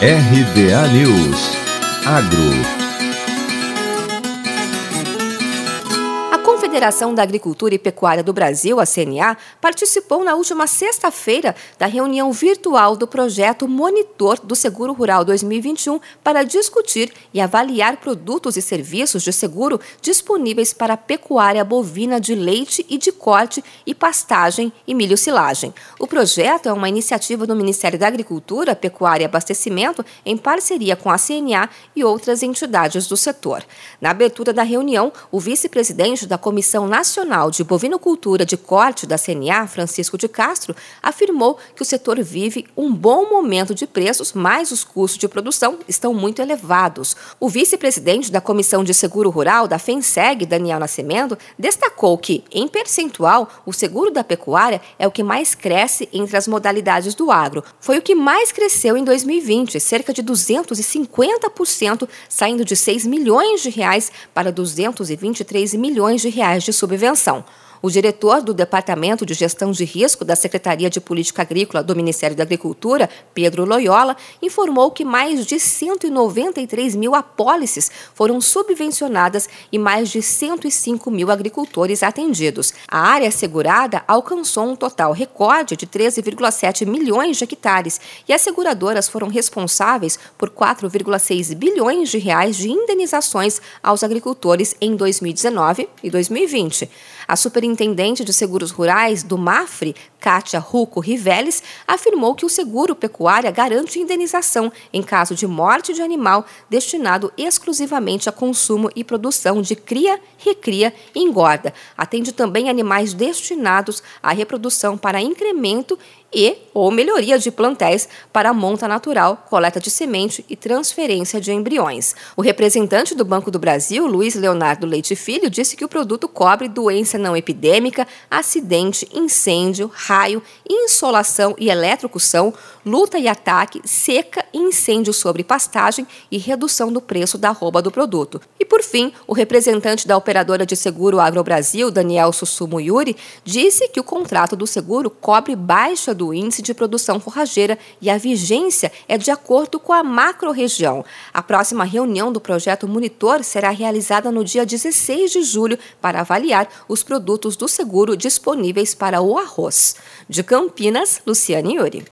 RBA News. Agro Confederação da Agricultura e Pecuária do Brasil, a CNA, participou na última sexta-feira da reunião virtual do projeto Monitor do Seguro Rural 2021 para discutir e avaliar produtos e serviços de seguro disponíveis para a pecuária bovina de leite e de corte e pastagem e milho silagem. O projeto é uma iniciativa do Ministério da Agricultura, Pecuária e Abastecimento em parceria com a CNA e outras entidades do setor. Na abertura da reunião, o vice-presidente da Comissão Comissão Nacional de Bovinocultura de Corte da CNA, Francisco de Castro, afirmou que o setor vive um bom momento de preços, mas os custos de produção estão muito elevados. O vice-presidente da Comissão de Seguro Rural da FENSEG, Daniel Nascimento, destacou que, em percentual, o seguro da pecuária é o que mais cresce entre as modalidades do agro. Foi o que mais cresceu em 2020, cerca de 250%, saindo de 6 milhões de reais para 223 milhões de reais de subvenção. O diretor do Departamento de Gestão de Risco da Secretaria de Política Agrícola do Ministério da Agricultura, Pedro Loyola, informou que mais de 193 mil apólices foram subvencionadas e mais de 105 mil agricultores atendidos. A área segurada alcançou um total recorde de 13,7 milhões de hectares e as seguradoras foram responsáveis por 4,6 bilhões de reais de indenizações aos agricultores em 2019 e 2020. A superintendente de seguros rurais do MAFRE, Kátia Ruco Riveles, afirmou que o seguro pecuária garante indenização em caso de morte de animal destinado exclusivamente a consumo e produção de cria, recria e engorda. Atende também animais destinados à reprodução para incremento e ou melhoria de plantéis para monta natural, coleta de semente e transferência de embriões. O representante do Banco do Brasil, Luiz Leonardo Leite Filho, disse que o produto cobre doença não epidêmica, acidente, incêndio, raio, insolação e eletrocução, luta e ataque, seca incêndio sobre pastagem e redução do preço da rouba do produto. E por fim, o representante da operadora de seguro Agrobrasil, Daniel Sussumo Yuri, disse que o contrato do seguro cobre baixa do índice de produção forrageira e a vigência é de acordo com a macro-região. A próxima reunião do projeto Monitor será realizada no dia 16 de julho para avaliar os produtos do seguro disponíveis para o arroz. De Campinas, Luciane Yuri.